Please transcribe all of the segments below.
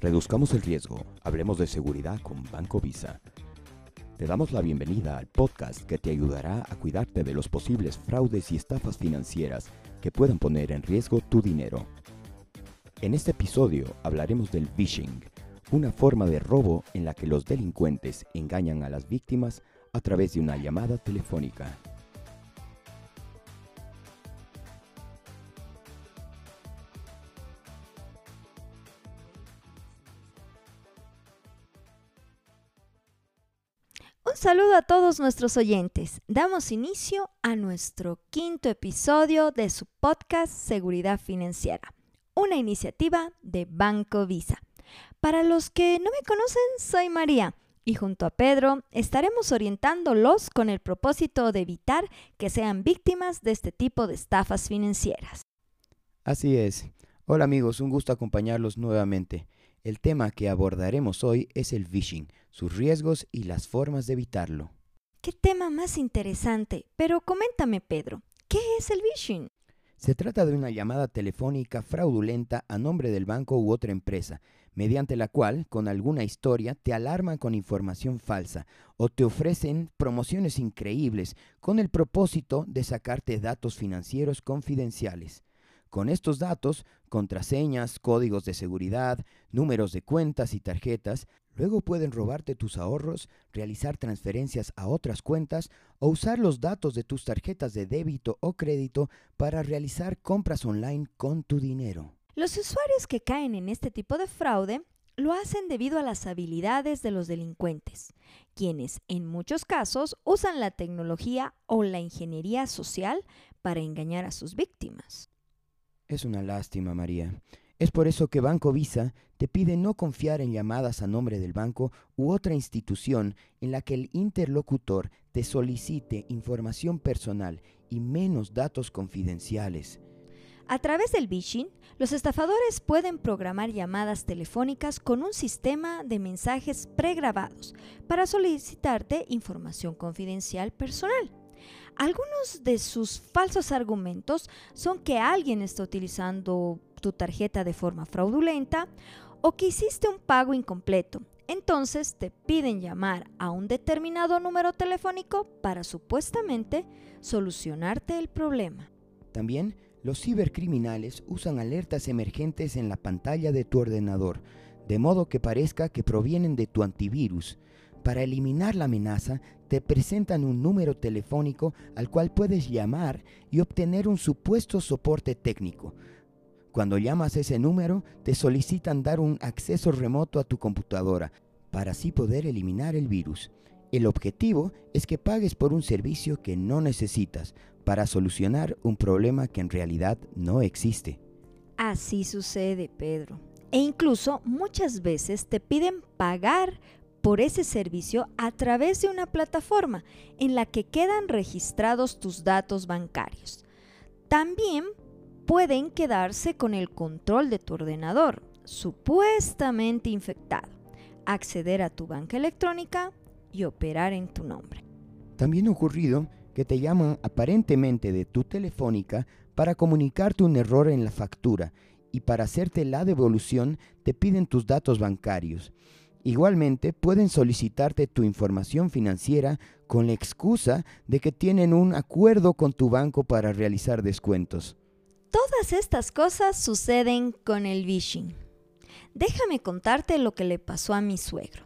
Reduzcamos el riesgo, hablemos de seguridad con Banco Visa. Te damos la bienvenida al podcast que te ayudará a cuidarte de los posibles fraudes y estafas financieras que puedan poner en riesgo tu dinero. En este episodio hablaremos del phishing, una forma de robo en la que los delincuentes engañan a las víctimas a través de una llamada telefónica. Un saludo a todos nuestros oyentes. Damos inicio a nuestro quinto episodio de su podcast Seguridad Financiera, una iniciativa de Banco Visa. Para los que no me conocen, soy María y junto a Pedro estaremos orientándolos con el propósito de evitar que sean víctimas de este tipo de estafas financieras. Así es. Hola amigos, un gusto acompañarlos nuevamente. El tema que abordaremos hoy es el phishing, sus riesgos y las formas de evitarlo. Qué tema más interesante, pero coméntame Pedro, ¿qué es el phishing? Se trata de una llamada telefónica fraudulenta a nombre del banco u otra empresa, mediante la cual, con alguna historia, te alarman con información falsa o te ofrecen promociones increíbles con el propósito de sacarte datos financieros confidenciales. Con estos datos, contraseñas, códigos de seguridad, números de cuentas y tarjetas, luego pueden robarte tus ahorros, realizar transferencias a otras cuentas o usar los datos de tus tarjetas de débito o crédito para realizar compras online con tu dinero. Los usuarios que caen en este tipo de fraude lo hacen debido a las habilidades de los delincuentes, quienes en muchos casos usan la tecnología o la ingeniería social para engañar a sus víctimas. Es una lástima, María. Es por eso que Banco Visa te pide no confiar en llamadas a nombre del banco u otra institución en la que el interlocutor te solicite información personal y menos datos confidenciales. A través del phishing, los estafadores pueden programar llamadas telefónicas con un sistema de mensajes pregrabados para solicitarte información confidencial personal. Algunos de sus falsos argumentos son que alguien está utilizando tu tarjeta de forma fraudulenta o que hiciste un pago incompleto. Entonces te piden llamar a un determinado número telefónico para supuestamente solucionarte el problema. También los cibercriminales usan alertas emergentes en la pantalla de tu ordenador, de modo que parezca que provienen de tu antivirus. Para eliminar la amenaza, te presentan un número telefónico al cual puedes llamar y obtener un supuesto soporte técnico. Cuando llamas ese número, te solicitan dar un acceso remoto a tu computadora para así poder eliminar el virus. El objetivo es que pagues por un servicio que no necesitas para solucionar un problema que en realidad no existe. Así sucede, Pedro. E incluso muchas veces te piden pagar por ese servicio a través de una plataforma en la que quedan registrados tus datos bancarios. También pueden quedarse con el control de tu ordenador, supuestamente infectado, acceder a tu banca electrónica y operar en tu nombre. También ha ocurrido que te llaman aparentemente de tu telefónica para comunicarte un error en la factura y para hacerte la devolución te piden tus datos bancarios. Igualmente, pueden solicitarte tu información financiera con la excusa de que tienen un acuerdo con tu banco para realizar descuentos. Todas estas cosas suceden con el phishing. Déjame contarte lo que le pasó a mi suegro.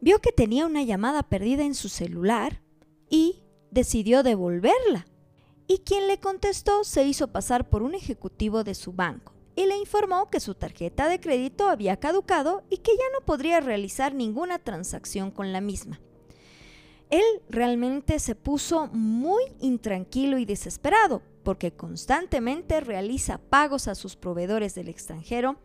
Vio que tenía una llamada perdida en su celular y decidió devolverla. Y quien le contestó se hizo pasar por un ejecutivo de su banco y le informó que su tarjeta de crédito había caducado y que ya no podría realizar ninguna transacción con la misma. Él realmente se puso muy intranquilo y desesperado porque constantemente realiza pagos a sus proveedores del extranjero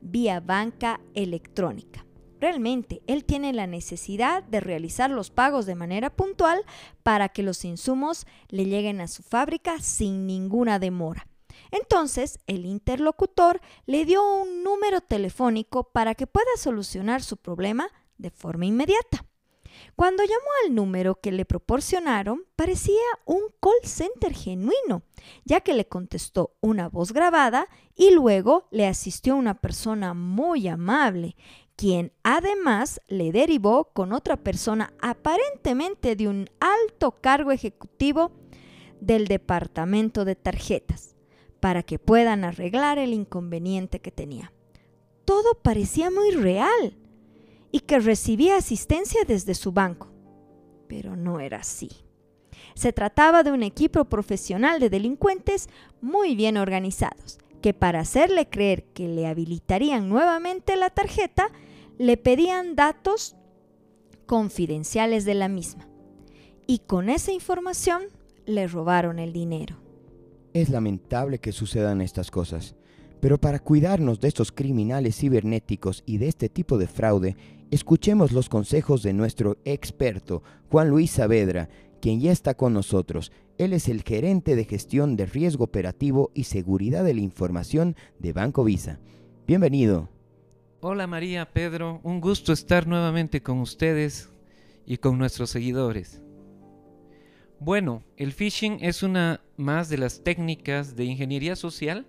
vía banca electrónica. Realmente, él tiene la necesidad de realizar los pagos de manera puntual para que los insumos le lleguen a su fábrica sin ninguna demora. Entonces, el interlocutor le dio un número telefónico para que pueda solucionar su problema de forma inmediata. Cuando llamó al número que le proporcionaron, parecía un call center genuino, ya que le contestó una voz grabada y luego le asistió una persona muy amable, quien además le derivó con otra persona aparentemente de un alto cargo ejecutivo del departamento de tarjetas, para que puedan arreglar el inconveniente que tenía. Todo parecía muy real y que recibía asistencia desde su banco. Pero no era así. Se trataba de un equipo profesional de delincuentes muy bien organizados, que para hacerle creer que le habilitarían nuevamente la tarjeta, le pedían datos confidenciales de la misma. Y con esa información le robaron el dinero. Es lamentable que sucedan estas cosas, pero para cuidarnos de estos criminales cibernéticos y de este tipo de fraude, Escuchemos los consejos de nuestro experto, Juan Luis Saavedra, quien ya está con nosotros. Él es el gerente de gestión de riesgo operativo y seguridad de la información de Banco Visa. Bienvenido. Hola María, Pedro, un gusto estar nuevamente con ustedes y con nuestros seguidores. Bueno, el phishing es una más de las técnicas de ingeniería social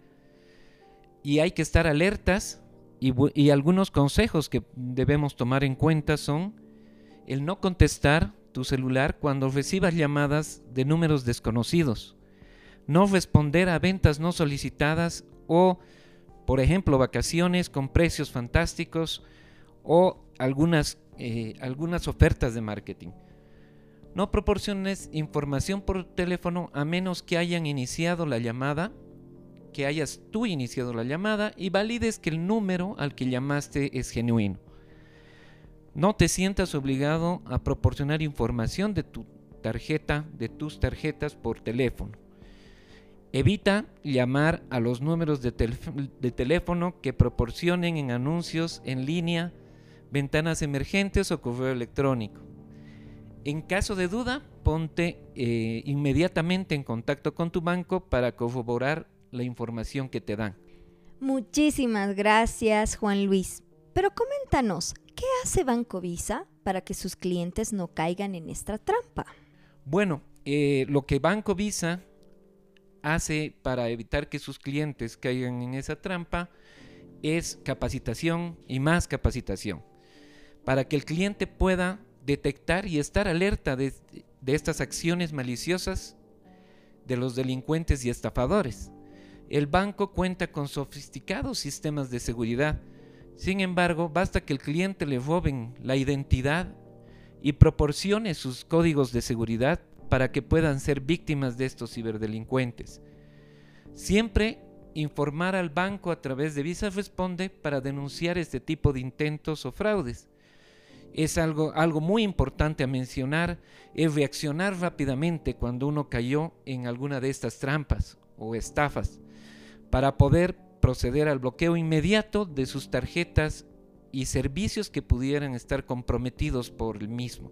y hay que estar alertas y, algunos consejos que debemos tomar en cuenta son el no contestar tu celular cuando recibas llamadas de números desconocidos, no responder a ventas no solicitadas o, por ejemplo, vacaciones con precios fantásticos o algunas, eh, algunas ofertas de marketing. No proporciones información por teléfono a menos que hayan iniciado la llamada que hayas tú iniciado la llamada y valides que el número al que llamaste es genuino. No te sientas obligado a proporcionar información de tu tarjeta, de tus tarjetas por teléfono. Evita llamar a los números de, de, teléfono que proporcionen en anuncios en línea, ventanas emergentes o correo electrónico. En caso de duda, ponte eh, inmediatamente en contacto con tu banco para corroborar la información que te dan. Muchísimas gracias, Juan Luis. Pero coméntanos, ¿qué hace Banco Visa para que sus clientes no caigan en esta trampa? Bueno, eh, lo que Banco Visa hace para evitar que sus clientes caigan en esa trampa es capacitación y más capacitación, para que el cliente pueda detectar y estar alerta de estas acciones maliciosas de los delincuentes y estafadores. El banco cuenta con sofisticados sistemas de seguridad. Sin embargo, basta que el cliente le roben la identidad y proporcione sus códigos de seguridad para que puedan ser víctimas de estos ciberdelincuentes. Siempre informar al banco a través de Visa Responde para denunciar este tipo de intentos o fraudes. Es algo, algo muy importante a mencionar, es reaccionar rápidamente cuando uno cayó en alguna de estas trampas o estafas para poder proceder al bloqueo inmediato de sus tarjetas y servicios que pudieran estar comprometidos por el mismo.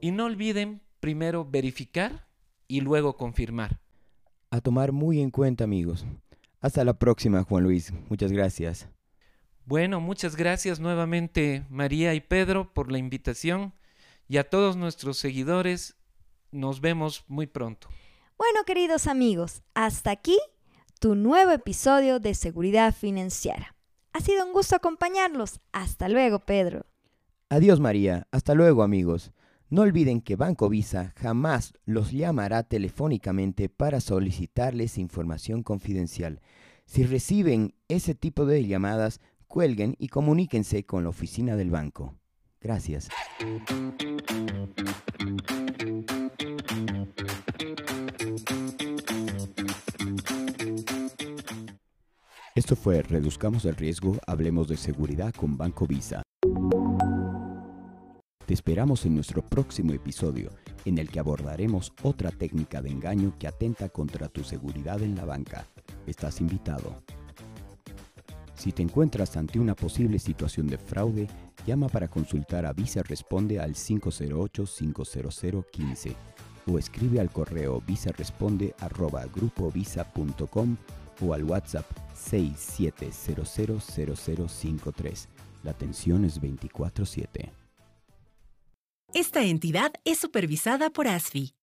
Y no olviden primero verificar y luego confirmar. A tomar muy en cuenta amigos. Hasta la próxima Juan Luis. Muchas gracias. Bueno, muchas gracias nuevamente María y Pedro por la invitación y a todos nuestros seguidores. Nos vemos muy pronto. Bueno, queridos amigos, hasta aquí tu nuevo episodio de Seguridad Financiera. Ha sido un gusto acompañarlos. Hasta luego, Pedro. Adiós, María. Hasta luego, amigos. No olviden que Banco Visa jamás los llamará telefónicamente para solicitarles información confidencial. Si reciben ese tipo de llamadas, cuelguen y comuníquense con la oficina del banco. Gracias. Esto fue Reduzcamos el riesgo, hablemos de seguridad con Banco Visa. Te esperamos en nuestro próximo episodio, en el que abordaremos otra técnica de engaño que atenta contra tu seguridad en la banca. Estás invitado. Si te encuentras ante una posible situación de fraude, llama para consultar a Visa Responde al 508-50015 o escribe al correo visaresponde.grupovisa.com o al WhatsApp 67000053. La atención es 24/7. Esta entidad es supervisada por ASFI.